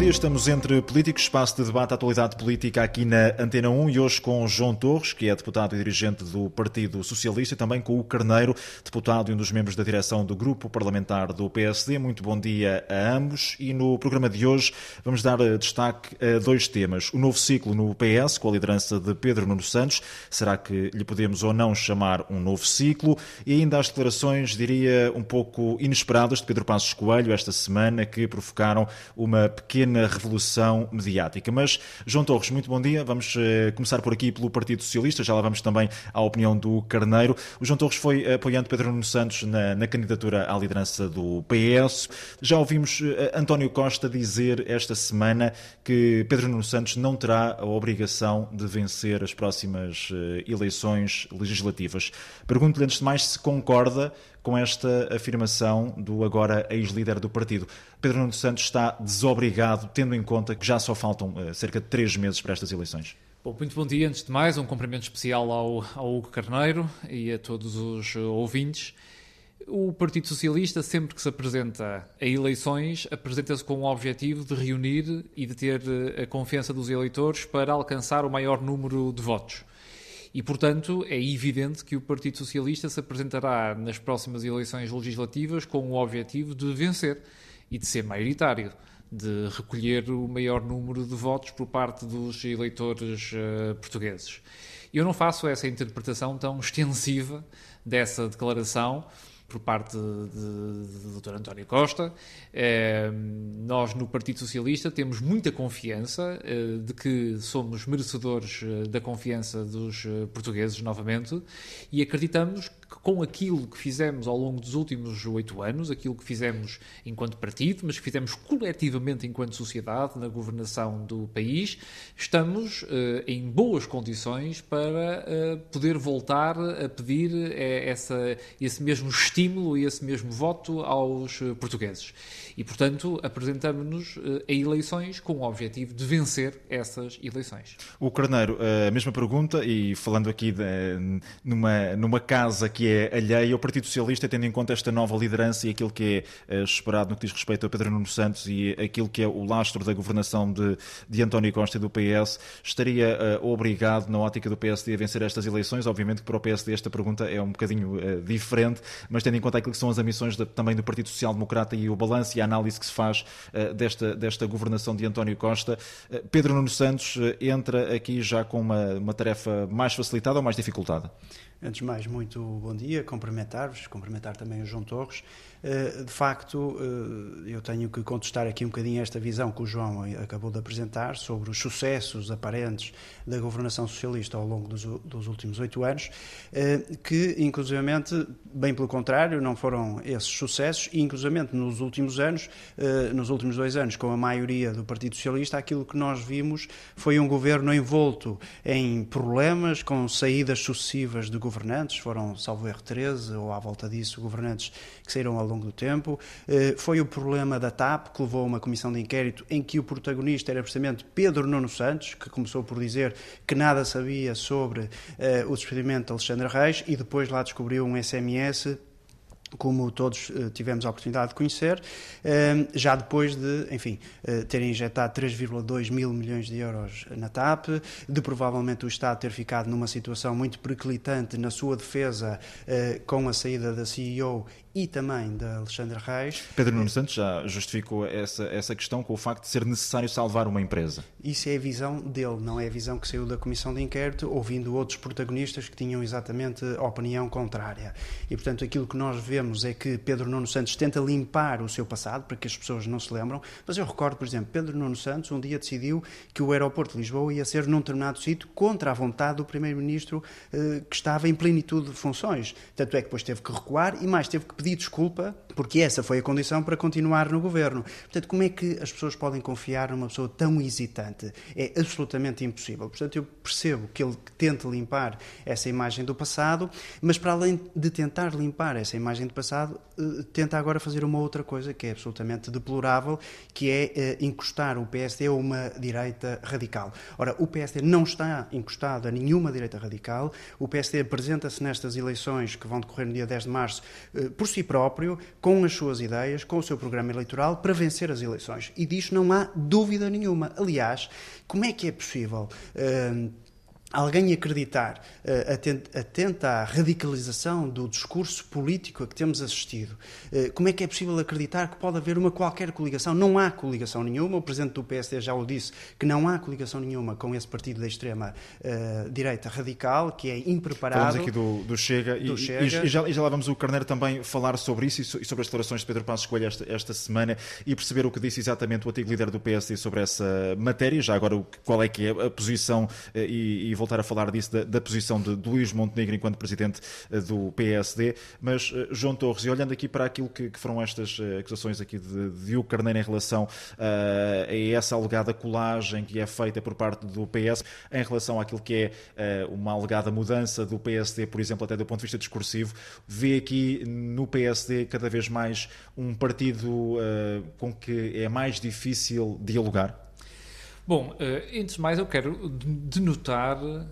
dia, estamos entre políticos, espaço de debate, atualidade política aqui na Antena 1 e hoje com João Torres, que é deputado e dirigente do Partido Socialista, e também com o Carneiro, deputado e um dos membros da direção do Grupo Parlamentar do PSD. Muito bom dia a ambos e no programa de hoje vamos dar eh, destaque a dois temas. O novo ciclo no PS, com a liderança de Pedro Nuno Santos, será que lhe podemos ou não chamar um novo ciclo? E ainda as declarações, diria, um pouco inesperadas de Pedro Passos Coelho esta semana, que provocaram uma pequena pequena revolução mediática. Mas, João Torres, muito bom dia. Vamos uh, começar por aqui pelo Partido Socialista, já lá vamos também à opinião do Carneiro. O João Torres foi apoiando Pedro Nuno Santos na, na candidatura à liderança do PS. Já ouvimos uh, António Costa dizer esta semana que Pedro Nuno Santos não terá a obrigação de vencer as próximas uh, eleições legislativas. Pergunto-lhe antes de mais se concorda com esta afirmação do agora ex-líder do partido. Pedro Nuno Santos está desobrigado, tendo em conta que já só faltam uh, cerca de três meses para estas eleições. Bom, muito bom dia. Antes de mais, um cumprimento especial ao, ao Hugo Carneiro e a todos os ouvintes. O Partido Socialista, sempre que se apresenta a eleições, apresenta-se com o objetivo de reunir e de ter eh, a confiança dos eleitores para alcançar o maior número de votos. E, portanto, é evidente que o Partido Socialista se apresentará nas próximas eleições legislativas com o objetivo de vencer e de ser maioritário, de recolher o maior número de votos por parte dos eleitores uh, portugueses. Eu não faço essa interpretação tão extensiva dessa declaração por parte do Dr. António Costa. Eh, nós, no Partido Socialista, temos muita confiança eh, de que somos merecedores eh, da confiança dos portugueses novamente e acreditamos que com aquilo que fizemos ao longo dos últimos oito anos, aquilo que fizemos enquanto partido, mas que fizemos coletivamente enquanto sociedade na governação do país, estamos uh, em boas condições para uh, poder voltar a pedir uh, essa, esse mesmo estímulo e esse mesmo voto aos portugueses. E, portanto, apresentamos-nos a eleições com o objetivo de vencer essas eleições. O Carneiro, a mesma pergunta, e falando aqui de, numa, numa casa que que é alheia ao Partido Socialista, tendo em conta esta nova liderança e aquilo que é uh, esperado no que diz respeito a Pedro Nuno Santos e aquilo que é o lastro da governação de, de António Costa e do PS, estaria uh, obrigado, na ótica do PSD, a vencer estas eleições? Obviamente que para o PSD esta pergunta é um bocadinho uh, diferente, mas tendo em conta aquilo que são as ambições de, também do Partido Social Democrata e o balanço e a análise que se faz desta, desta governação de António Costa, Pedro Nuno Santos entra aqui já com uma, uma tarefa mais facilitada ou mais dificultada? Antes de mais, muito bom dia, cumprimentar-vos, cumprimentar também o João Torres. Eh, de facto, eh, eu tenho que contestar aqui um bocadinho esta visão que o João acabou de apresentar sobre os sucessos aparentes da governação socialista ao longo dos, dos últimos oito anos, eh, que, inclusivamente, bem pelo contrário, não foram esses sucessos, e, inclusivamente, nos últimos anos, nos últimos dois anos, com a maioria do Partido Socialista, aquilo que nós vimos foi um governo envolto em problemas, com saídas sucessivas de governantes, foram, salvo erro, 13 ou à volta disso, governantes que saíram ao longo do tempo. Eh, foi o problema da TAP, que levou a uma comissão de inquérito em que o protagonista era precisamente Pedro Nuno Santos, que começou por dizer que nada sabia sobre eh, o despedimento de Alexandre Reis e depois lá descobriu um SMS como todos uh, tivemos a oportunidade de conhecer, já depois de, enfim, terem injetado 3,2 mil milhões de euros na TAP, de provavelmente o Estado ter ficado numa situação muito periclitante na sua defesa com a saída da CEO e também da Alexandre Reis. Pedro Nuno Santos já justificou essa, essa questão com o facto de ser necessário salvar uma empresa. Isso é a visão dele, não é a visão que saiu da comissão de inquérito, ouvindo outros protagonistas que tinham exatamente a opinião contrária. E, portanto, aquilo que nós vemos é que Pedro Nuno Santos tenta limpar o seu passado, para que as pessoas não se lembram, mas eu recordo, por exemplo, Pedro Nuno Santos um dia decidiu que o aeroporto de Lisboa ia ser num determinado sítio contra a vontade do primeiro-ministro eh, que estava em plenitude de funções. Tanto é que depois teve que recuar e mais teve que pedir desculpa, porque essa foi a condição para continuar no governo. Portanto, como é que as pessoas podem confiar numa pessoa tão hesitante? É absolutamente impossível. Portanto, eu percebo que ele tente limpar essa imagem do passado, mas para além de tentar limpar essa imagem do passado, eh, tenta agora fazer uma outra coisa que é absolutamente deplorável, que é eh, encostar o PSD a uma direita radical. Ora, o PSD não está encostado a nenhuma direita radical. O PSD apresenta-se nestas eleições que vão decorrer no dia 10 de março eh, por si próprio, com com as suas ideias, com o seu programa eleitoral, para vencer as eleições. E disto não há dúvida nenhuma. Aliás, como é que é possível. Uh, alguém acreditar, uh, atenta à radicalização do discurso político a que temos assistido, uh, como é que é possível acreditar que pode haver uma qualquer coligação? Não há coligação nenhuma, o Presidente do PSD já o disse, que não há coligação nenhuma com esse partido da extrema-direita uh, radical, que é impreparado. Falamos aqui do, do Chega, do e, Chega. E, e, já, e já lá vamos o Carneiro também falar sobre isso e sobre as declarações de Pedro Passos Coelho esta, esta semana e perceber o que disse exatamente o antigo líder do PSD sobre essa matéria, já agora qual é que é a posição e, e voltar a falar disso, da, da posição de, de Luís Montenegro enquanto presidente eh, do PSD. Mas, eh, João Torres, e olhando aqui para aquilo que, que foram estas eh, acusações aqui de Diogo Carneiro em relação uh, a essa alegada colagem que é feita por parte do PS, em relação àquilo que é uh, uma alegada mudança do PSD, por exemplo, até do ponto de vista discursivo, vê aqui no PSD cada vez mais um partido uh, com que é mais difícil dialogar? Bom, antes de mais eu quero denotar uh,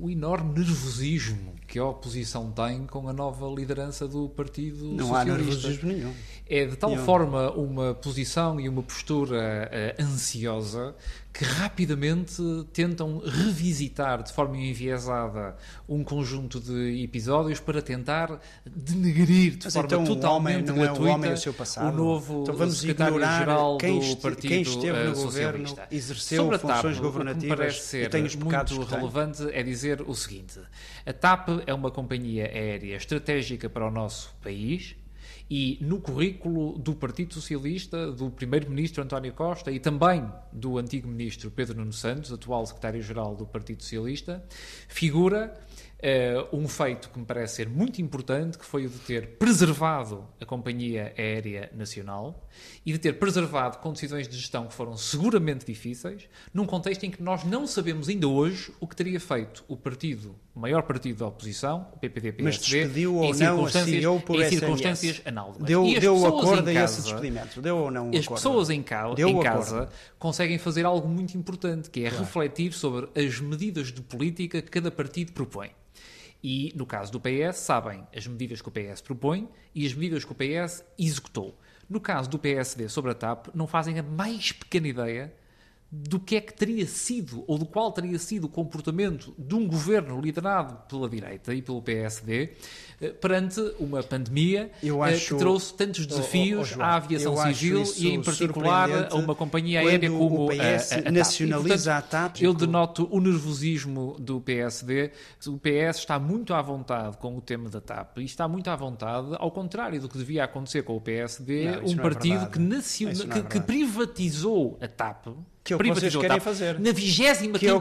o enorme nervosismo que a oposição tem com a nova liderança do Partido Não Socialista. Não há nervosismo nenhum. É de tal forma uma posição e uma postura uh, ansiosa que rapidamente tentam revisitar de forma enviesada um conjunto de episódios para tentar denegrir de Mas forma então, totalmente o homem, gratuita é o, homem o, seu passado. o novo então vamos secretário-geral do Partido quem esteve no Socialista. governo, exerceu Sobre funções TAP, governativas o que me parece ser muito relevante é dizer o seguinte: a TAP é uma companhia aérea estratégica para o nosso país e no currículo do Partido Socialista, do primeiro-ministro António Costa e também do antigo ministro Pedro Nuno Santos, atual secretário-geral do Partido Socialista, figura uh, um feito que me parece ser muito importante, que foi o de ter preservado a Companhia Aérea Nacional e de ter preservado com decisões de gestão que foram seguramente difíceis, num contexto em que nós não sabemos ainda hoje o que teria feito o partido, o maior partido da oposição, o PPD-PSD, em circunstâncias, por em circunstâncias análogas. Deu, e deu o acordo a esse despedimento? Deu ou não As acordo? pessoas em, ca em casa conseguem fazer algo muito importante, que é claro. refletir sobre as medidas de política que cada partido propõe. E, no caso do PS, sabem as medidas que o PS propõe e as medidas que o PS executou. No caso do PSD sobre a TAP, não fazem a mais pequena ideia do que é que teria sido, ou do qual teria sido o comportamento de um governo liderado pela direita e pelo PSD eh, perante uma pandemia eh, acho, que trouxe tantos desafios oh, oh, João, à aviação civil e, em particular, a uma companhia aérea como o PS a, a, a nacionaliza TAP. E, portanto, a TAP. Eu denoto o nervosismo do PSD. O PS está muito à vontade com o tema da TAP e está muito à vontade, ao contrário do que devia acontecer com o PSD, não, um partido é que, nacion... que, que privatizou a TAP que é o que vocês querem fazer. Na 25 que é hora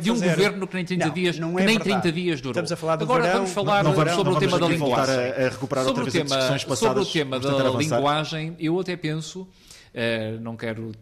de um fazer. governo que nem 30 não, dias, não é nem verdade. 30 dias durou. Estamos a falar do Agora verão, vamos falar não, não sobre vamos, o tema da linguagem. A, a recuperar sobre, outra o tema, passadas, sobre o tema da linguagem, eu até penso, uh, não quero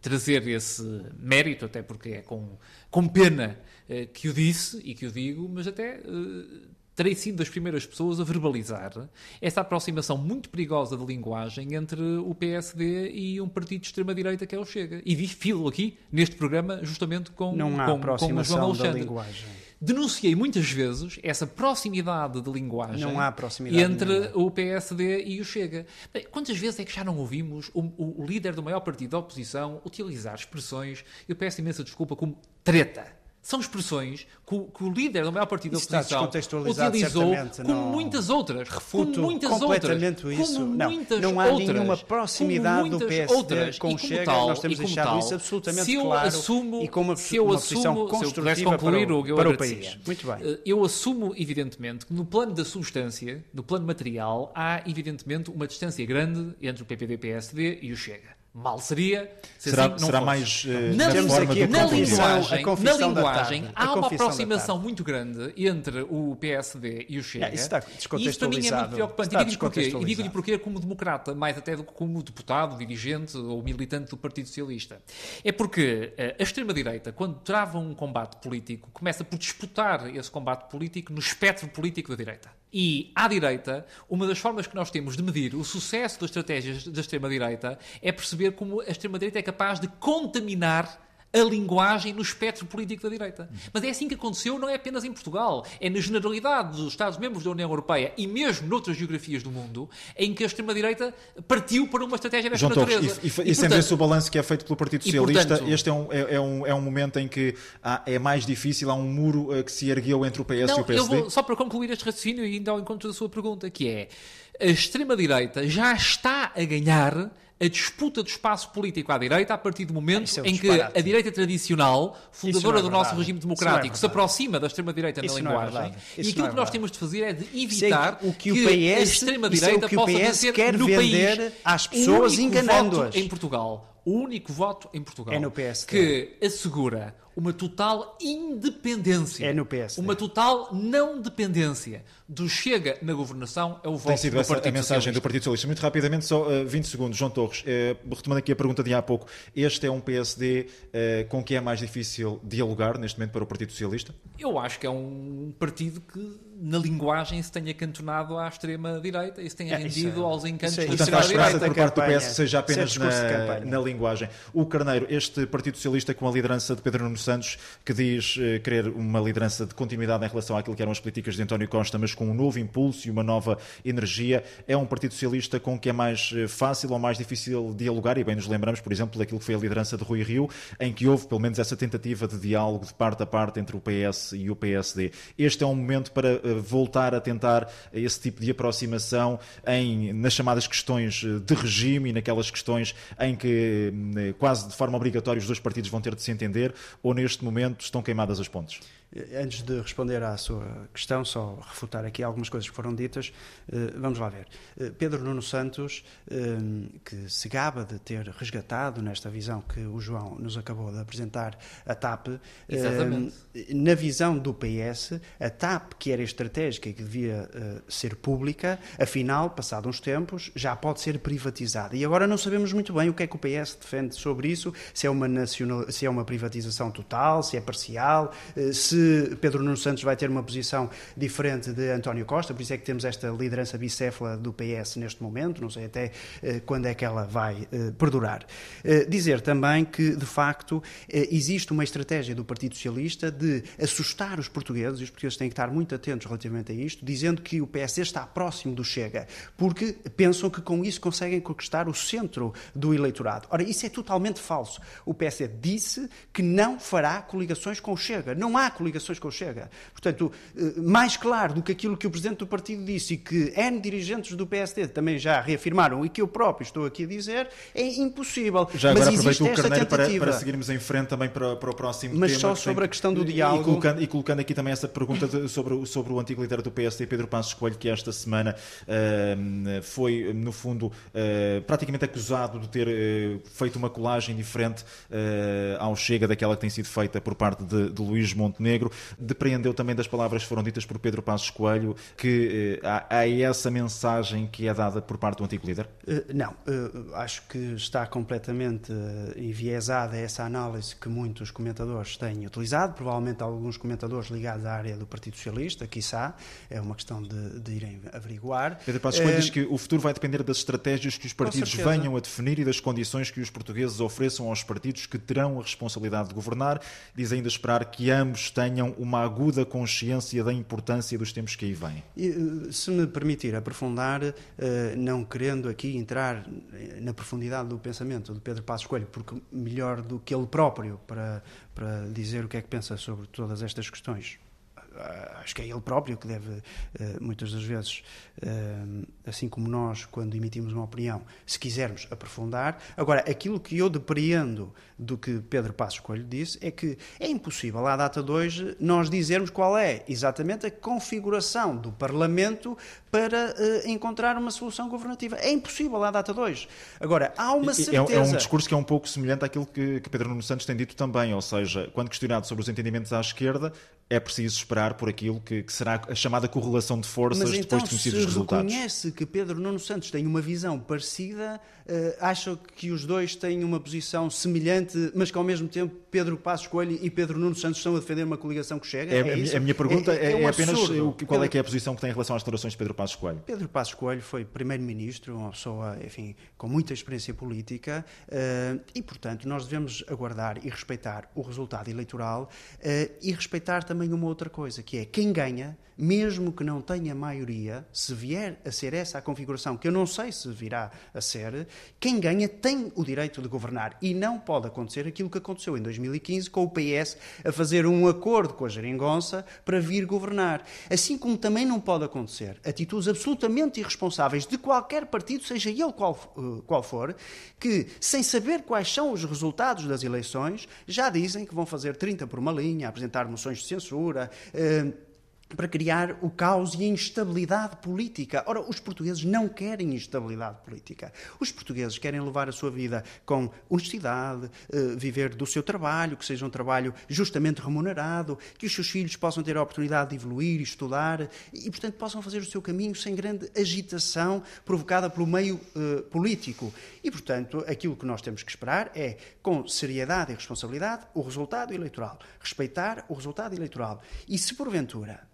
trazer esse mérito, até porque é com, com pena uh, que o disse e que o digo, mas até uh, terei sido das primeiras pessoas a verbalizar essa aproximação muito perigosa de linguagem entre o PSD e um partido de extrema-direita que é o Chega. E filo aqui, neste programa, justamente com, Não há com, aproximação com o João Alexandre. Da linguagem. Denunciei muitas vezes essa proximidade de linguagem não há proximidade entre nenhuma. o PSD e o Chega. Bem, quantas vezes é que já não ouvimos o, o, o líder do maior partido da oposição utilizar expressões, eu peço imensa desculpa, como treta? São expressões que o, que o, líder do maior partido da oposição utilizou como não... muitas outras. Refuto como muitas completamente outras, isso. Como não, muitas não há outras, nenhuma proximidade do PSD outras, com o Chega. Tal, nós temos deixado tal, isso absolutamente claro assumo, e com uma, se eu uma assumo, construtiva se eu concluir para o, o que eu para o país. Muito bem. Eh, eu assumo, evidentemente, que no plano da substância, no plano material, há, evidentemente, uma distância grande entre o PPD-PSD e o Chega. Mal seria se será, assim não será fosse. mais uh, na, na forma aqui, do na linguagem, na linguagem há uma aproximação muito grande entre o PSD e o Chega. Yeah, isso está e isso para mim é muito preocupante. E digo-lhe porquê. E digo-lhe porquê como democrata, mais até do que como deputado, dirigente ou militante do Partido Socialista. É porque uh, a extrema-direita, quando trava um combate político, começa por disputar esse combate político no espectro político da direita. E, à direita, uma das formas que nós temos de medir o sucesso das estratégias da extrema-direita é perceber como a extrema-direita é capaz de contaminar a linguagem no espectro político da direita. Mas é assim que aconteceu, não é apenas em Portugal, é na generalidade dos Estados-membros da União Europeia e mesmo noutras geografias do mundo, em que a extrema-direita partiu para uma estratégia desta João natureza. Torres, e, e, e, e esse o balanço que é feito pelo Partido Socialista, portanto, este é um, é, é, um, é um momento em que há, é mais difícil, há um muro uh, que se ergueu entre o PS não, e o PSD? Vou, só para concluir este raciocínio e ainda ao encontro da sua pergunta, que é a extrema-direita já está a ganhar a disputa do espaço político à direita a partir do momento é em que a direita tradicional, fundadora é do nosso regime é democrático, é se aproxima da extrema-direita na linguagem. e aquilo que nós temos de fazer é de evitar o que, o PS, que a extrema-direita possa vencer quer no vender país às pessoas enganando-as. Em Portugal, o único voto em Portugal é no PSD. que assegura uma total independência. É no PSD. Uma total não dependência do Chega na governação é o voto Tem sido do essa Partido a mensagem Socialista. do Partido Socialista. Muito rapidamente, só uh, 20 segundos. João Torres, uh, retomando aqui a pergunta de há pouco, este é um PSD uh, com que é mais difícil dialogar neste momento para o Partido Socialista? Eu acho que é um partido que na linguagem se tenha cantonado à extrema-direita e se tenha é, rendido é, aos encantos da extrema-direita. por parte do PS seja apenas na, na, linguagem. O Carneiro, este Partido Socialista com a liderança de Pedro Nuno Santos, que diz uh, querer uma liderança de continuidade em relação àquilo que eram as políticas de António Costa, mas com um novo impulso e uma nova energia, é um Partido Socialista com que é mais fácil ou mais difícil dialogar, e bem nos lembramos, por exemplo, daquilo que foi a liderança de Rui Rio, em que houve pelo menos essa tentativa de diálogo de parte a parte entre o PS e o PSD. Este é um momento para voltar a tentar esse tipo de aproximação em, nas chamadas questões de regime e naquelas questões em que quase de forma obrigatória os dois partidos vão ter de se entender, ou neste momento estão queimadas as pontes? Antes de responder à sua questão, só refutar aqui algumas coisas que foram ditas, vamos lá ver. Pedro Nuno Santos, que se gaba de ter resgatado nesta visão que o João nos acabou de apresentar, a TAP, Exatamente. na visão do PS, a TAP, que era estratégica e que devia ser pública, afinal, passado uns tempos, já pode ser privatizada. E agora não sabemos muito bem o que é que o PS defende sobre isso, se é uma, nacional, se é uma privatização total, se é parcial, se Pedro Nuno Santos vai ter uma posição diferente de António Costa, por isso é que temos esta liderança bicéfala do PS neste momento, não sei até eh, quando é que ela vai eh, perdurar. Eh, dizer também que, de facto, existe uma estratégia do Partido Socialista de assustar os portugueses, e os portugueses têm que estar muito atentos relativamente a isto, dizendo que o PS está próximo do Chega, porque pensam que com isso conseguem conquistar o centro do eleitorado. Ora, isso é totalmente falso. O PS disse que não fará coligações com o Chega. Não há coligações coligações com o Chega. Portanto, eh, mais claro do que aquilo que o Presidente do Partido disse e que N dirigentes do PSD também já reafirmaram e que eu próprio estou aqui a dizer, é impossível. Já agora Mas aproveito o Carneiro para, para, seguirmos em frente também para, para o próximo Mas tema. Mas só sobre tem... a questão do diálogo. E colocando, e colocando, aqui também essa pergunta de, sobre, sobre o antigo líder do PSD, Pedro Passos Coelho, que esta semana uh, foi, no fundo, uh, praticamente acusado de ter uh, feito uma colagem diferente ao Chega daquela que tem sido feita por parte de, de Luís Montenegro. Montenegro. Depreendeu também das palavras que foram ditas por Pedro Passos Coelho que eh, há, há, essa mensagem que é dada por parte do antigo líder? Uh, não, uh, acho que está completamente enviesada essa análise que muitos comentadores têm utilizado, provavelmente alguns comentadores ligados à área do Partido Socialista, quiçá, é uma questão de, de irem averiguar. Pedro Passos Coelho diz que o futuro vai depender das estratégias que os partidos venham a definir e das condições que os portugueses ofereçam aos partidos que terão a responsabilidade de governar. Diz ainda esperar que ambos tenham tenham uma aguda consciência da importância dos tempos que aí vêm. Eh, se me permitir aprofundar, eh, não querendo aqui entrar na profundidade do pensamento de Pedro Passos Coelho, porque melhor do que ele próprio para, para dizer o que é que pensa sobre todas estas questões acho que é ele próprio que deve, eh, muitas das vezes, eh, assim como nós, quando emitimos uma opinião, se quisermos aprofundar. Agora, aquilo que eu depreendo do que Pedro Passos Coelho disse é que é impossível, à data de hoje, nós dizermos qual é exatamente a configuração do Parlamento para encontrar uma solução governativa. É impossível à data de hoje. Agora, há uma certeza... É, é um discurso que é um pouco semelhante àquilo que, que Pedro Nuno Santos tem dito também, ou seja, quando questionado sobre os entendimentos à esquerda, é preciso esperar por aquilo que, que será a chamada correlação de forças Mas então, depois de conhecidos os resultados. se reconhece que Pedro Nuno Santos tem uma visão parecida, uh, acha que os dois têm uma posição semelhante, mas que ao mesmo tempo Pedro Passos Coelho e Pedro Nuno Santos estão a defender uma coligação que chega? É, é a minha pergunta é, é, é, um apenas o, qual Pedro, é que é a posição que tem em relação às declarações de Pedro Passos Coelho. Pedro Passos Coelho foi primeiro-ministro, uma pessoa, enfim, com muita experiência política uh, e, portanto, nós devemos aguardar e respeitar o resultado eleitoral uh, e respeitar também uma outra coisa, que é quem ganha, mesmo que não tenha maioria, se vier a ser essa a configuração, que eu não sei se virá a ser, quem ganha tem o direito de governar e não pode acontecer aquilo que aconteceu em 2015 com o PS a fazer um acordo com a geringonça para vir governar. Assim como também não pode acontecer atitudes absolutamente irresponsáveis de qualquer partido, seja ele qual, eh, qual for, que sem saber quais são os resultados das eleições, já dizem que vão fazer 30 por uma linha, apresentar moções de censura. Eh, para criar o caos e a instabilidade política. Ora, os portugueses não querem instabilidade política. Os portugueses querem levar a sua vida com honestidade, eh, viver do seu trabalho, que seja um trabalho justamente remunerado, que os seus filhos possam ter a oportunidade de evoluir estudar e, portanto, possam fazer o seu caminho sem grande agitação provocada pelo meio uh, político. E, portanto, aquilo que nós temos que esperar é, com seriedade e responsabilidade, o resultado eleitoral. Respeitar o resultado eleitoral. E se, porventura,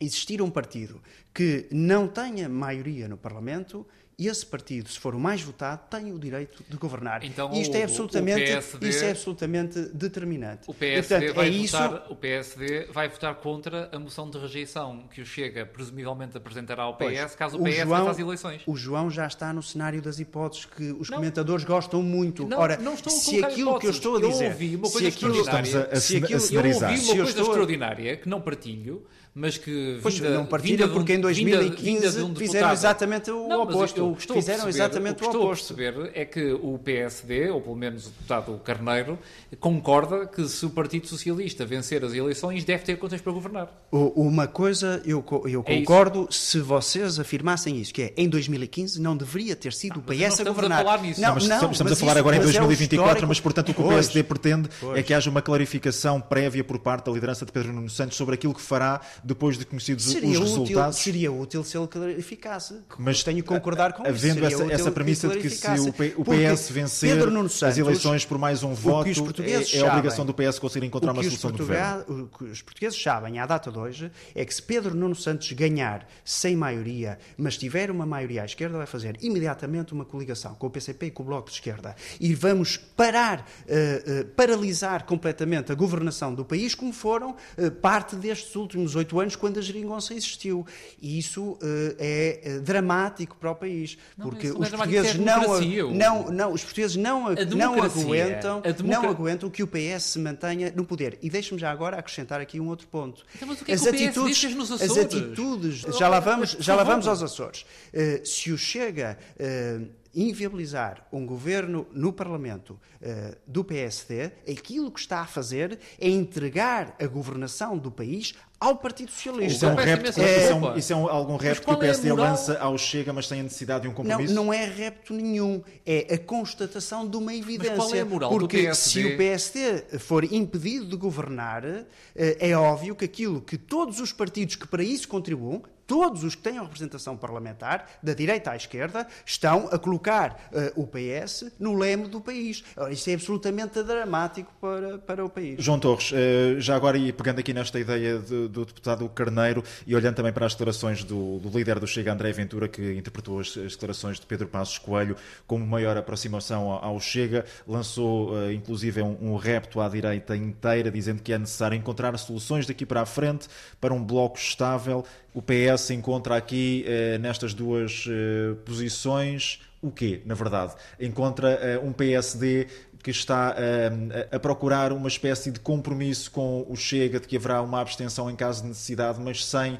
existir um partido que não tenha maioria no Parlamento, esse partido, se for o mais votado, tem o direito de governar. Então, isto, é absolutamente, PSD, isto é absolutamente determinante. O PSD, portanto, vai é votar, isso... o PSD vai votar contra a moção de rejeição que o Chega presumivelmente apresentará ao PS pois, caso o PS João, às eleições. O João já está no cenário das hipóteses que os não, comentadores gostam muito. Não, Ora, não estou a se aquilo hipóteses. que eu estou a dizer... Eu ouvi uma coisa extraordinária. A, a, se aquilo, eu ouvi uma coisa extraordinária que não partilho, mas que pois vinda, não partilha porque em 2015 vinda, vinda um fizeram exatamente o não, oposto. Eu, eu fizeram perceber, exatamente o, que o oposto. estou a perceber é que o PSD, ou pelo menos o deputado Carneiro, concorda que se o Partido Socialista vencer as eleições deve ter contas para governar. Uma coisa eu, eu é concordo se vocês afirmassem isso, que é em 2015 não deveria ter sido não, o PS a governar. A falar nisso. Não, mas não, estamos mas a falar isso, agora em 2024, é mas portanto o que o PSD pretende pois. é que haja uma clarificação prévia por parte da liderança de Pedro Nuno Santos sobre aquilo que fará depois de conhecidos seria os resultados. Útil, seria útil se ele clarificasse. Mas tenho que concordar com havendo isso. Essa, essa premissa de que se o, P, o PS vencer Santos, as eleições por mais um voto, é, é, a obrigação do PS conseguir encontrar uma solução do governo. O que os portugueses sabem à data de hoje é que se Pedro Nuno Santos ganhar sem maioria, mas tiver uma maioria à esquerda, vai fazer imediatamente uma coligação com o PCP e com o Bloco de Esquerda. E vamos parar, uh, uh, paralisar completamente a governação do país, como foram uh, parte destes últimos oito anos, quando a geringonça existiu. E isso é dramático para o país, não, porque os é portugueses é não, não, não, os portugueses não, não aguentam, não aguentam que o PS se mantenha no poder. E deixe-me já agora acrescentar aqui um outro ponto. Então, mas o que é as que atitudes, o PS nos Açores? as atitudes, já lá vamos, já lá vamos aos Açores. Uh, se o chega inviabilizar um governo no Parlamento uh, do PSD, aquilo que está a fazer é entregar a governação do país ao Partido Socialista. Isso é, um repto, é, isso é, um, isso é um, algum repto que o PSD é lança ao Chega, mas tem a necessidade de um compromisso? Não, não é repto nenhum. É a constatação de uma evidência. Mas qual é a moral Porque do PSD? se o PSD for impedido de governar, eh, é óbvio que aquilo que todos os partidos que para isso contribuem, todos os que têm representação parlamentar, da direita à esquerda, estão a colocar uh, o PS no leme do país. Isso é absolutamente dramático para, para o país. João Torres, uh, já agora e pegando aqui nesta ideia de, do deputado Carneiro e olhando também para as declarações do, do líder do Chega, André Ventura, que interpretou as, as, declarações de Pedro Passos Coelho como maior aproximação ao, ao Chega, lançou uh, inclusive um, um repto à direita inteira, dizendo que é necessário encontrar soluções daqui para a frente para um bloco estável o PS encontra aqui, eh, nestas duas eh, posições, o quê, na verdade? Encontra eh, um PSD que está a procurar uma espécie de compromisso com o Chega, de que haverá uma abstenção em caso de necessidade, mas sem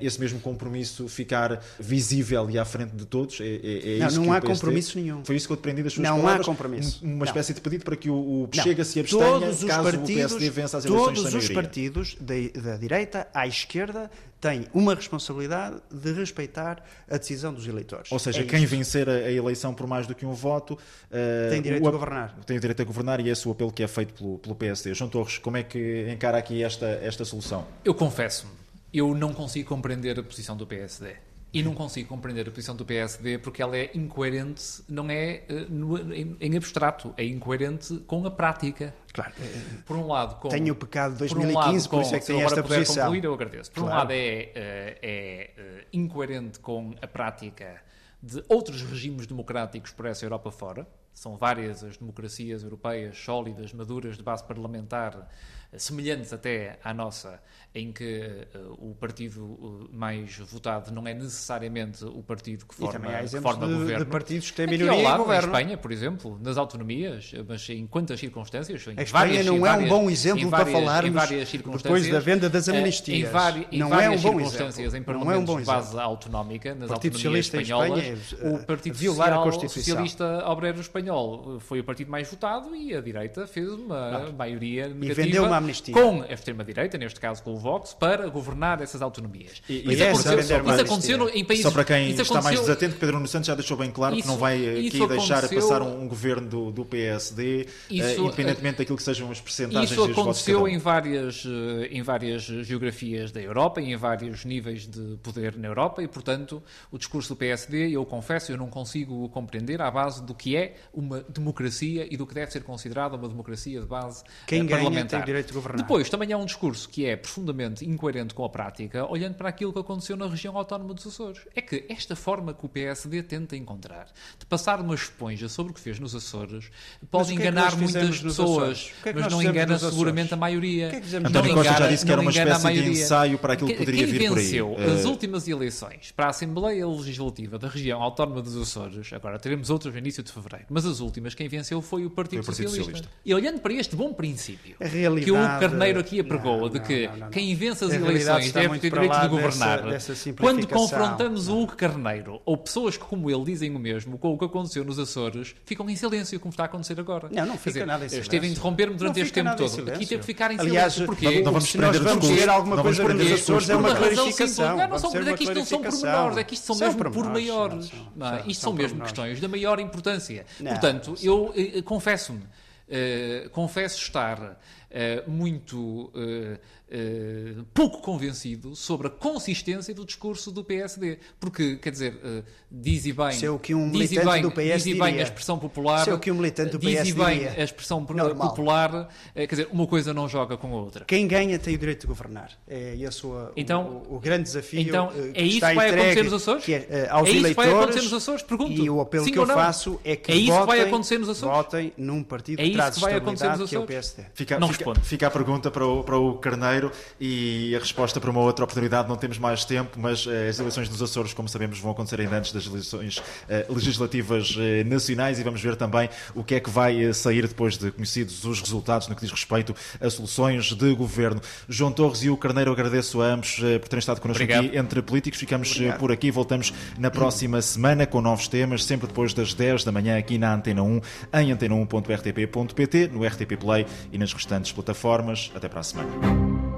esse mesmo compromisso ficar visível e à frente de todos. É, é, é não, não há compromisso nenhum. Foi isso que eu deprendi das suas não palavras. Não há compromisso. Uma não. espécie de pedido para que o, o Chega se abstenha todos caso partidos, o PSD vença as eleições Todos os partidos, da, da direita à esquerda, tem uma responsabilidade de respeitar a decisão dos eleitores. Ou seja, é quem isto. vencer a, a, eleição por mais do que um voto uh, tem direito o, a governar. Tem o direito a governar e esse é o apelo que é feito pelo, pelo PSD. João Torres, como é que encara aqui esta, esta solução? Eu confesso-me, eu não consigo compreender a posição do PSD. E não consigo compreender a posição do PSD porque ela é incoerente, não é uh, em, abstrato, é incoerente com a prática. Claro. Por um lado, com, tenho o pecado de 2015, por, um lado, com, por isso é que tem esta puder posição. concluir, eu agradeço. Por claro. um lado, é, uh, é uh, incoerente com a prática de outros regimes democráticos por essa Europa fora. São várias as democracias europeias sólidas, maduras, de base parlamentar, semelhantes até à nossa, em que uh, o partido uh, mais votado não é necessariamente o partido que forma, que forma de, governo. de partidos que têm maioria Aqui ao lado, governo. Espanha, por exemplo, nas autonomias, mas em quantas circunstâncias? Em a Espanha várias, não é um bom exemplo para falarmos depois da venda das eh, amnistias. Em, vari, em não várias é um bom circunstâncias, exemplo. em parlamentos não é um bom de base exemplo. autonómica, nas Partido autonomias espanholas, Espanha, o Partido violar Social, a Constituição. Socialista Obreiro Espanhol foi o partido mais votado e a direita fez uma maioria negativa amnistia. com a extrema-direita, neste caso com o Vox, para governar essas autonomias. E, isso, aconteceu, isso aconteceu em países... Só para quem está mais desatento, Pedro Nuno Santos já deixou bem claro isso, que não vai aqui deixar passar um, um governo do, do PSD, eh, isso, uh, independentemente daquilo que sejam as percentagens Isso aconteceu em várias, eh, em várias geografias da Europa e em vários níveis de poder na Europa e, portanto, o discurso do PSD, eu confesso, eu não consigo compreender à base do que é uma democracia e do que deve ser considerada uma democracia de base Quem parlamentar. Ganha tem direito de governar. Depois, também há um discurso que é profundamente incoerente com a prática, olhando para aquilo que aconteceu na região autónoma dos Açores. É que esta forma que o PSD tenta encontrar de passar uma esponja sobre o que fez nos Açores pode enganar é muitas pessoas, é mas não engana seguramente a maioria. Que é que António Costa já disse que era uma espécie de ensaio para aquilo que poderia Quem vir por aí. venceu as últimas eleições para a Assembleia Legislativa da região autónoma dos Açores, agora teremos outras no início de fevereiro, mas as últimas quem venceu foi o Partido, foi o Partido Socialista. Socialista. E olhando para este bom princípio que o Carneiro aqui apregou, de que não, não, não, quem vence as eleições deve ter direito de governar. Dessa, dessa Quando confrontamos o Hugo Carneiro ou pessoas que, como ele, dizem o mesmo com o que aconteceu nos Açores, ficam em silêncio, como está a acontecer agora. Não, não fica dizer, nada em silêncio. Esteve a interromper-me durante este tempo todo. Aqui teve que ficar em Aliás, silêncio. Porquê? Não, vamos se nós vamos ter alguma coisa nos Açores, é uma clarificação. Não, não são, é que isto não são pormenores, é que isto são mesmo por maiores. Isto são mesmo questões da maior importância. Portanto, eu eh, confesso-me, confesso estar eh, muito Uh, pouco convencido sobre a consistência do discurso do PSD. Porque, quer dizer, uh, diz e bem, Se é o que um diz e militante bem, do PS diz e bem a expressão popular, Se é o que um militante do diz PS e bem diria. a expressão Normal. popular, uh, quer dizer, uma coisa não joga com a outra. Quem ganha tem o direito de governar. É esse o, Então- o, o grande desafio. Então, eh, é isso está que vai entregue, acontecer nos Açores? Que é, eh, aos É isso que vai acontecer nos Açores? Pergunto. E o apelo Sim que eu não? faço é que É isso que votem, vai acontecer nos Açores? votem num partido É que isso traz que vai acontecer nos estabilidade, que é o Açores? PSD. Fica, Não fica, responde. fica a pergunta para o, para o Carneiro e a resposta para uma outra oportunidade. Não temos mais tempo, mas eh, as eleições nos Açores, como sabemos, vão acontecer ainda antes das eleições eh, legislativas eh, nacionais e vamos ver também o que é que vai sair depois de conhecidos os resultados no que diz respeito a soluções de governo. João Torres e o Carneiro, agradeço a ambos por terem estado connosco Obrigado. aqui entre políticos. Ficamos Obrigado. por aqui, voltamos na próxima semana com novos temas, sempre depois das 10 da manhã aqui na Antena 1, em antena1.rtp.pt, no RTP Play e nas restantes plataformas. Até para a semana.